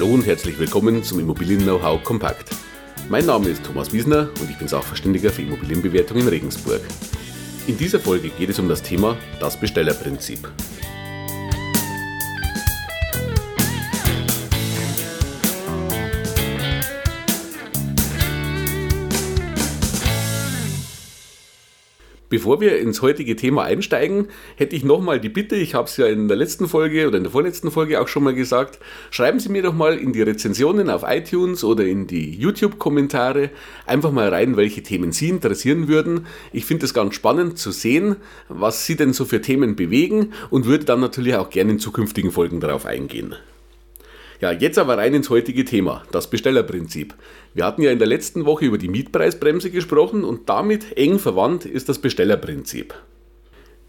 Hallo und herzlich willkommen zum Immobilien-Know-how Kompakt. Mein Name ist Thomas Wiesner und ich bin Sachverständiger für Immobilienbewertung in Regensburg. In dieser Folge geht es um das Thema das Bestellerprinzip. Bevor wir ins heutige Thema einsteigen, hätte ich nochmal die Bitte, ich habe es ja in der letzten Folge oder in der vorletzten Folge auch schon mal gesagt, schreiben Sie mir doch mal in die Rezensionen auf iTunes oder in die YouTube-Kommentare einfach mal rein, welche Themen Sie interessieren würden. Ich finde es ganz spannend zu sehen, was Sie denn so für Themen bewegen und würde dann natürlich auch gerne in zukünftigen Folgen darauf eingehen. Ja, jetzt aber rein ins heutige Thema, das Bestellerprinzip. Wir hatten ja in der letzten Woche über die Mietpreisbremse gesprochen und damit eng verwandt ist das Bestellerprinzip.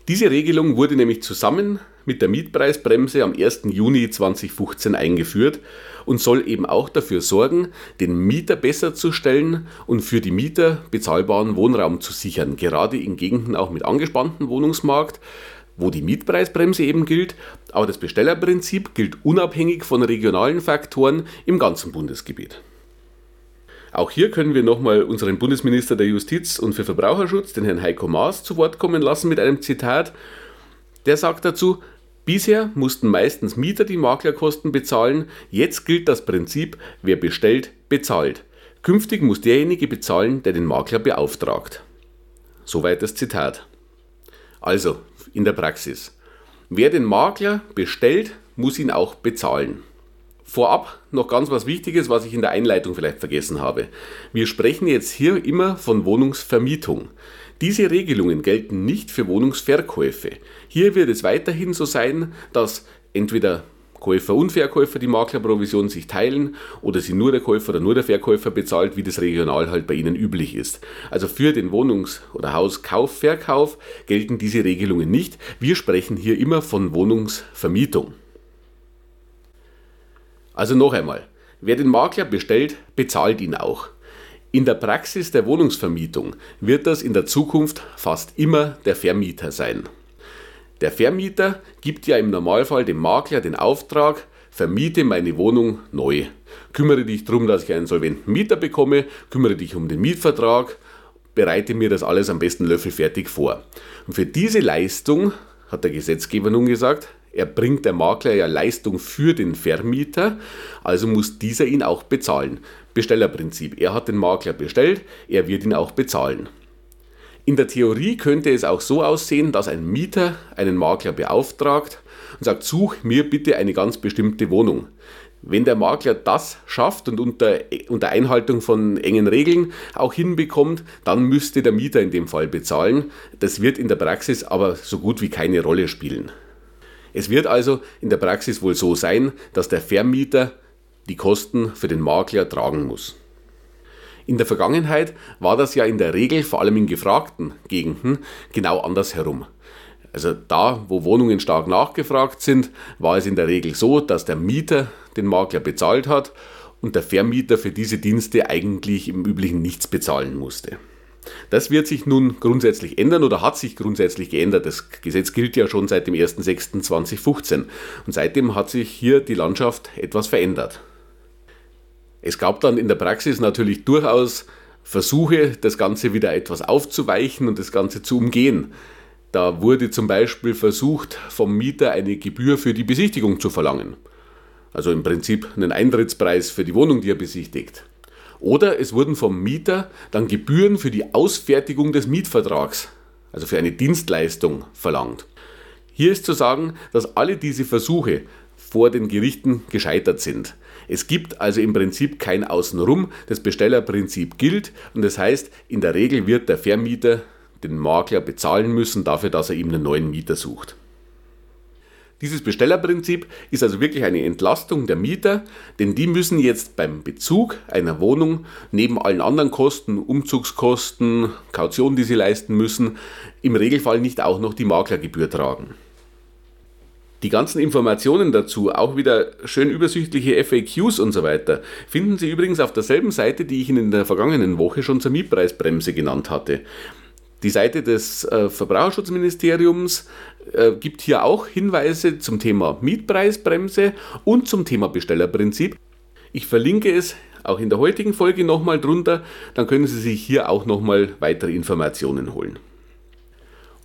Diese Regelung wurde nämlich zusammen mit der Mietpreisbremse am 1. Juni 2015 eingeführt und soll eben auch dafür sorgen, den Mieter besser zu stellen und für die Mieter bezahlbaren Wohnraum zu sichern, gerade in Gegenden auch mit angespanntem Wohnungsmarkt, wo die Mietpreisbremse eben gilt, aber das Bestellerprinzip gilt unabhängig von regionalen Faktoren im ganzen Bundesgebiet. Auch hier können wir nochmal unseren Bundesminister der Justiz und für Verbraucherschutz, den Herrn Heiko Maas, zu Wort kommen lassen mit einem Zitat. Der sagt dazu, Bisher mussten meistens Mieter die Maklerkosten bezahlen, jetzt gilt das Prinzip, wer bestellt, bezahlt. Künftig muss derjenige bezahlen, der den Makler beauftragt. Soweit das Zitat. Also, in der Praxis. Wer den Makler bestellt, muss ihn auch bezahlen. Vorab noch ganz was Wichtiges, was ich in der Einleitung vielleicht vergessen habe. Wir sprechen jetzt hier immer von Wohnungsvermietung. Diese Regelungen gelten nicht für Wohnungsverkäufe. Hier wird es weiterhin so sein, dass entweder Käufer und Verkäufer die Maklerprovision sich teilen oder sie nur der Käufer oder nur der Verkäufer bezahlt, wie das regional halt bei ihnen üblich ist. Also für den Wohnungs- oder Hauskauf, Verkauf gelten diese Regelungen nicht. Wir sprechen hier immer von Wohnungsvermietung. Also noch einmal, wer den Makler bestellt, bezahlt ihn auch. In der Praxis der Wohnungsvermietung wird das in der Zukunft fast immer der Vermieter sein. Der Vermieter gibt ja im Normalfall dem Makler den Auftrag, vermiete meine Wohnung neu. Kümmere dich darum, dass ich einen solventen Mieter bekomme, kümmere dich um den Mietvertrag, bereite mir das alles am besten löffelfertig vor. Und für diese Leistung, hat der Gesetzgeber nun gesagt, erbringt der Makler ja Leistung für den Vermieter, also muss dieser ihn auch bezahlen. Bestellerprinzip. Er hat den Makler bestellt, er wird ihn auch bezahlen. In der Theorie könnte es auch so aussehen, dass ein Mieter einen Makler beauftragt und sagt, such mir bitte eine ganz bestimmte Wohnung. Wenn der Makler das schafft und unter, unter Einhaltung von engen Regeln auch hinbekommt, dann müsste der Mieter in dem Fall bezahlen. Das wird in der Praxis aber so gut wie keine Rolle spielen. Es wird also in der Praxis wohl so sein, dass der Vermieter die Kosten für den Makler tragen muss. In der Vergangenheit war das ja in der Regel, vor allem in gefragten Gegenden, genau andersherum. Also da, wo Wohnungen stark nachgefragt sind, war es in der Regel so, dass der Mieter den Makler bezahlt hat und der Vermieter für diese Dienste eigentlich im Üblichen nichts bezahlen musste. Das wird sich nun grundsätzlich ändern oder hat sich grundsätzlich geändert. Das Gesetz gilt ja schon seit dem 01.06.2015 und seitdem hat sich hier die Landschaft etwas verändert. Es gab dann in der Praxis natürlich durchaus Versuche, das Ganze wieder etwas aufzuweichen und das Ganze zu umgehen. Da wurde zum Beispiel versucht, vom Mieter eine Gebühr für die Besichtigung zu verlangen. Also im Prinzip einen Eintrittspreis für die Wohnung, die er besichtigt. Oder es wurden vom Mieter dann Gebühren für die Ausfertigung des Mietvertrags, also für eine Dienstleistung, verlangt. Hier ist zu sagen, dass alle diese Versuche vor den Gerichten gescheitert sind. Es gibt also im Prinzip kein Außenrum, das Bestellerprinzip gilt und das heißt, in der Regel wird der Vermieter den Makler bezahlen müssen dafür, dass er ihm einen neuen Mieter sucht. Dieses Bestellerprinzip ist also wirklich eine Entlastung der Mieter, denn die müssen jetzt beim Bezug einer Wohnung neben allen anderen Kosten, Umzugskosten, Kaution, die sie leisten müssen, im Regelfall nicht auch noch die Maklergebühr tragen. Die ganzen Informationen dazu, auch wieder schön übersichtliche FAQs und so weiter, finden Sie übrigens auf derselben Seite, die ich Ihnen in der vergangenen Woche schon zur Mietpreisbremse genannt hatte. Die Seite des äh, Verbraucherschutzministeriums äh, gibt hier auch Hinweise zum Thema Mietpreisbremse und zum Thema Bestellerprinzip. Ich verlinke es auch in der heutigen Folge nochmal drunter, dann können Sie sich hier auch nochmal weitere Informationen holen.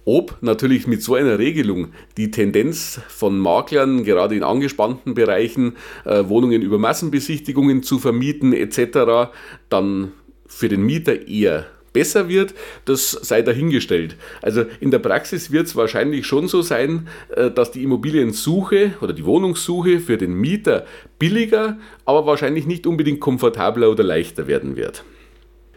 Ob natürlich mit so einer Regelung die Tendenz von Maklern, gerade in angespannten Bereichen, äh, Wohnungen über Massenbesichtigungen zu vermieten etc., dann für den Mieter eher besser wird, das sei dahingestellt. Also in der Praxis wird es wahrscheinlich schon so sein, äh, dass die Immobiliensuche oder die Wohnungssuche für den Mieter billiger, aber wahrscheinlich nicht unbedingt komfortabler oder leichter werden wird.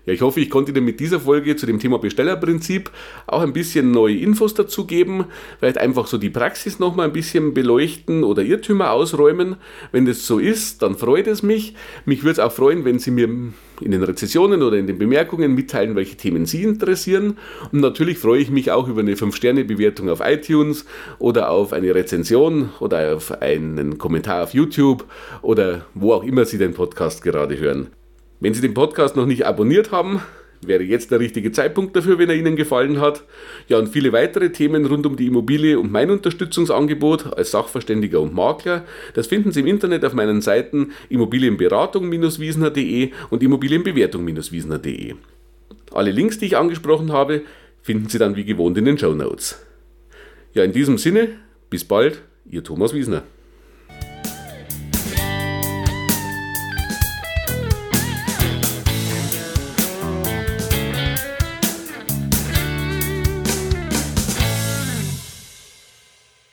Ja, ich hoffe, ich konnte Ihnen mit dieser Folge zu dem Thema Bestellerprinzip auch ein bisschen neue Infos dazu geben, vielleicht einfach so die Praxis nochmal ein bisschen beleuchten oder Irrtümer ausräumen. Wenn das so ist, dann freut es mich. Mich würde es auch freuen, wenn Sie mir in den Rezessionen oder in den Bemerkungen mitteilen, welche Themen Sie interessieren. Und natürlich freue ich mich auch über eine 5-Sterne-Bewertung auf iTunes oder auf eine Rezension oder auf einen Kommentar auf YouTube oder wo auch immer Sie den Podcast gerade hören. Wenn Sie den Podcast noch nicht abonniert haben, wäre jetzt der richtige Zeitpunkt dafür, wenn er Ihnen gefallen hat. Ja, und viele weitere Themen rund um die Immobilie und mein Unterstützungsangebot als Sachverständiger und Makler, das finden Sie im Internet auf meinen Seiten Immobilienberatung-wiesner.de und Immobilienbewertung-wiesner.de. Alle Links, die ich angesprochen habe, finden Sie dann wie gewohnt in den Show Notes. Ja, in diesem Sinne, bis bald, Ihr Thomas Wiesner.